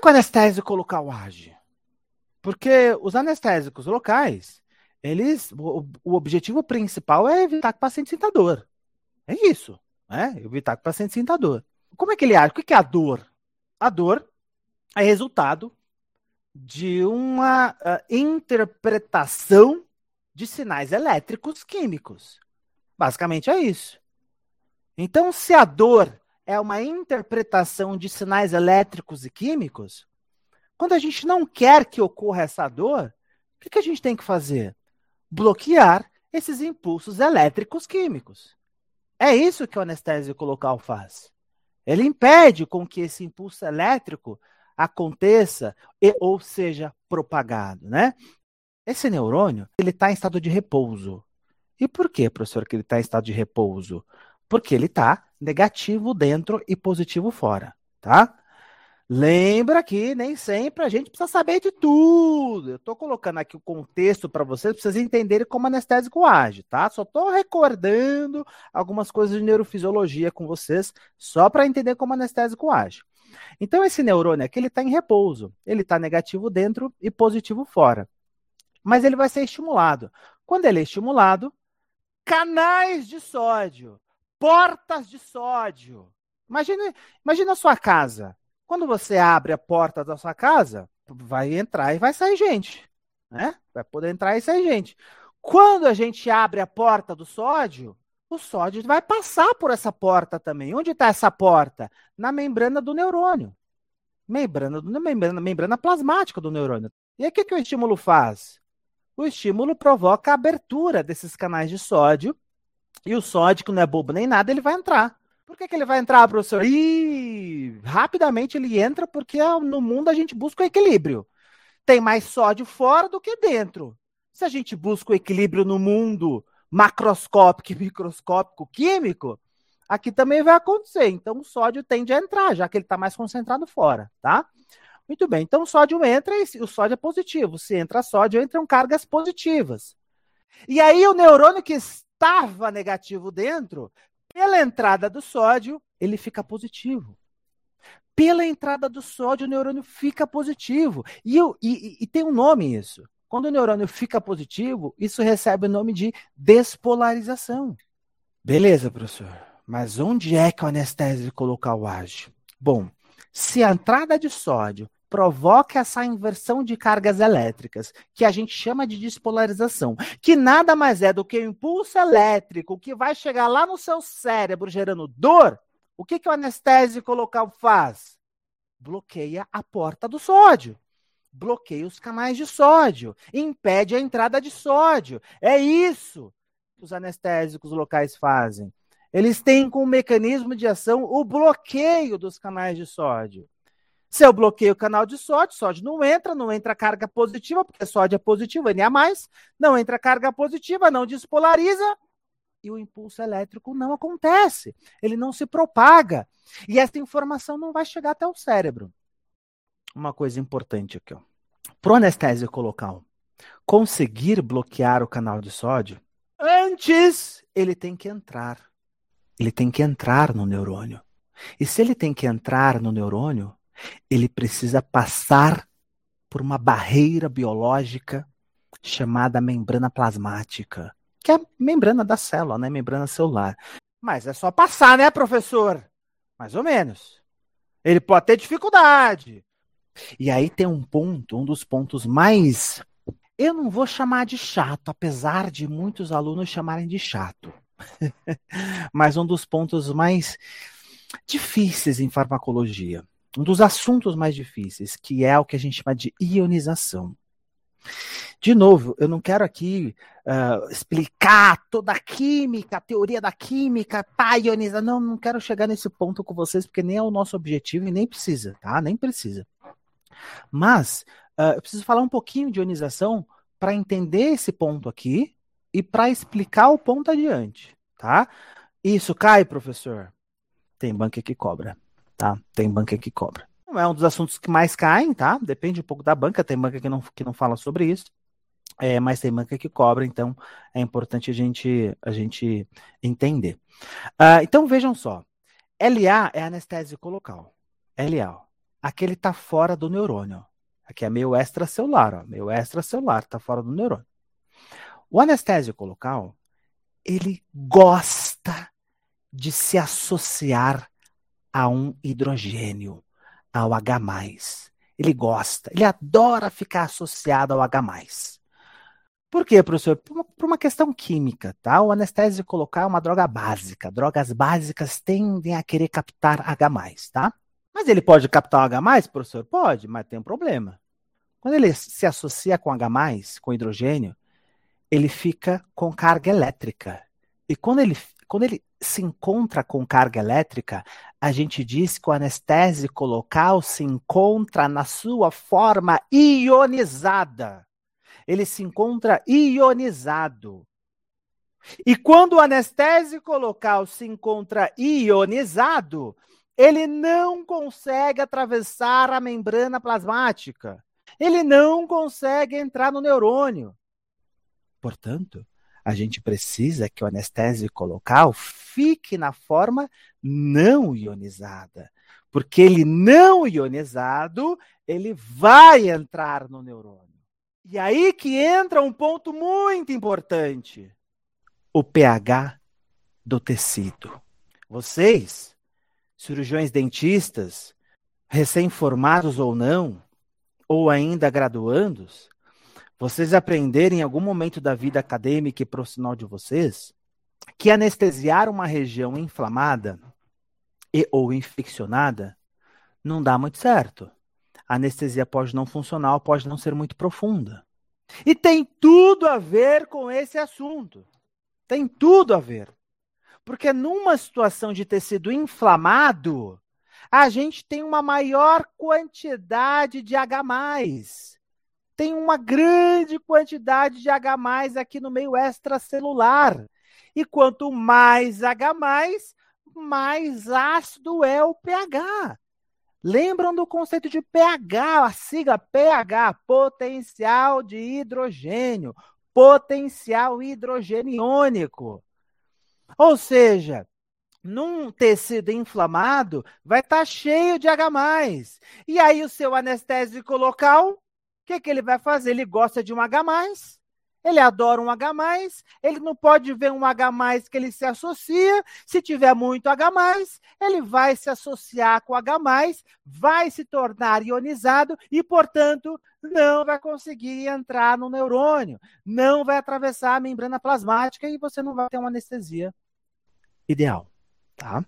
que o anestésico local age? Porque os anestésicos locais, eles, o, o objetivo principal é evitar que o paciente sinta dor. É isso, né? Evitar que o paciente sinta dor. Como é que ele age? O que é a dor? A dor é resultado de uma uh, interpretação de sinais elétricos químicos. Basicamente é isso. Então, se a dor é uma interpretação de sinais elétricos e químicos, quando a gente não quer que ocorra essa dor, o que, que a gente tem que fazer? Bloquear esses impulsos elétricos químicos. É isso que o anestésico local faz. Ele impede com que esse impulso elétrico aconteça e, ou seja propagado, né? Esse neurônio, ele está em estado de repouso. E por que, professor, que ele está em estado de repouso? Porque ele está negativo dentro e positivo fora, tá? Lembra que nem sempre a gente precisa saber de tudo. Eu estou colocando aqui o contexto para vocês, para vocês entenderem como anestésico age, tá? Só estou recordando algumas coisas de neurofisiologia com vocês, só para entender como anestésico age. Então, esse neurônio aqui, ele está em repouso. Ele está negativo dentro e positivo fora. Mas ele vai ser estimulado. Quando ele é estimulado, canais de sódio, portas de sódio. Imagina, imagina a sua casa quando você abre a porta da sua casa, vai entrar e vai sair gente, né? Vai poder entrar e sair gente. Quando a gente abre a porta do sódio, o sódio vai passar por essa porta também. Onde está essa porta? Na membrana do neurônio. Membrana, membrana, membrana plasmática do neurônio. E o que, que o estímulo faz? O estímulo provoca a abertura desses canais de sódio. E o sódio, que não é bobo nem nada, ele vai entrar. Por que, que ele vai entrar, professor? E rapidamente ele entra porque no mundo a gente busca o equilíbrio. Tem mais sódio fora do que dentro. Se a gente busca o equilíbrio no mundo macroscópico e microscópico químico, aqui também vai acontecer. Então o sódio tende a entrar, já que ele está mais concentrado fora, tá? Muito bem, então o sódio entra e o sódio é positivo. Se entra sódio, entram cargas positivas. E aí o neurônio que estava negativo dentro pela entrada do sódio, ele fica positivo. Pela entrada do sódio, o neurônio fica positivo. E, e, e tem um nome isso. Quando o neurônio fica positivo, isso recebe o nome de despolarização. Beleza, professor. Mas onde é que o anestésico local age? Bom, se a entrada de sódio provoca essa inversão de cargas elétricas, que a gente chama de despolarização, que nada mais é do que o impulso elétrico que vai chegar lá no seu cérebro gerando dor. O que, que o anestésico local faz? Bloqueia a porta do sódio. Bloqueia os canais de sódio. Impede a entrada de sódio. É isso que os anestésicos locais fazem. Eles têm como mecanismo de ação o bloqueio dos canais de sódio. Se eu bloqueio o canal de sódio, sódio não entra, não entra carga positiva, porque sódio é positivo, Na+, não entra carga positiva, não despolariza, e o impulso elétrico não acontece, ele não se propaga, e essa informação não vai chegar até o cérebro. Uma coisa importante aqui, ó. Pro anestésico local conseguir bloquear o canal de sódio, antes ele tem que entrar. Ele tem que entrar no neurônio. E se ele tem que entrar no neurônio, ele precisa passar por uma barreira biológica chamada membrana plasmática, que é a membrana da célula, né? Membrana celular. Mas é só passar, né, professor? Mais ou menos. Ele pode ter dificuldade. E aí tem um ponto, um dos pontos mais. Eu não vou chamar de chato, apesar de muitos alunos chamarem de chato. Mas um dos pontos mais difíceis em farmacologia um dos assuntos mais difíceis, que é o que a gente chama de ionização. De novo, eu não quero aqui uh, explicar toda a química, a teoria da química, pá, ionizar. Não, não quero chegar nesse ponto com vocês, porque nem é o nosso objetivo e nem precisa, tá? Nem precisa. Mas uh, eu preciso falar um pouquinho de ionização para entender esse ponto aqui e para explicar o ponto adiante, tá? Isso cai, professor? Tem banca que cobra tá? Tem banca que cobra. É um dos assuntos que mais caem, tá? Depende um pouco da banca, tem banca que não, que não fala sobre isso. É, mas tem banca que cobra, então é importante a gente, a gente entender. Uh, então vejam só, LA é anestésico local. LA. aqui ele está fora do neurônio. Aqui é meio extracelular, ó, meio extracelular, está fora do neurônio. O anestésico local, ele gosta de se associar a um hidrogênio, ao H+. Ele gosta, ele adora ficar associado ao H+. Por quê, professor? Por uma, questão química, tá? O anestésico local é uma droga básica. Drogas básicas tendem a querer captar H+, tá? Mas ele pode captar o H+, professor? Pode, mas tem um problema. Quando ele se associa com H+, com hidrogênio, ele fica com carga elétrica. E quando ele, quando ele se encontra com carga elétrica, a gente diz que o anestésico local se encontra na sua forma ionizada ele se encontra ionizado. E quando o anestésico local se encontra ionizado, ele não consegue atravessar a membrana plasmática. Ele não consegue entrar no neurônio. Portanto, a gente precisa que o anestésico local fique na forma não ionizada. Porque ele não ionizado, ele vai entrar no neurônio. E aí que entra um ponto muito importante: o pH do tecido. Vocês, cirurgiões dentistas, recém-formados ou não, ou ainda graduandos, vocês aprenderem em algum momento da vida acadêmica e profissional de vocês que anestesiar uma região inflamada e ou infeccionada não dá muito certo a anestesia pode não funcionar, pode não ser muito profunda. E tem tudo a ver com esse assunto. Tem tudo a ver. Porque numa situação de tecido inflamado, a gente tem uma maior quantidade de H. Tem uma grande quantidade de H aqui no meio extracelular. E quanto mais H, mais ácido é o pH. Lembram do conceito de pH, a sigla pH, potencial de hidrogênio, potencial hidrogeniônico. Ou seja, num tecido inflamado vai estar tá cheio de H+. E aí o seu anestésico local, que, que ele vai fazer? Ele gosta de um H+, ele adora um H+, ele não pode ver um H+, que ele se associa. Se tiver muito H+, ele vai se associar com H+, vai se tornar ionizado e, portanto, não vai conseguir entrar no neurônio, não vai atravessar a membrana plasmática e você não vai ter uma anestesia ideal, tá?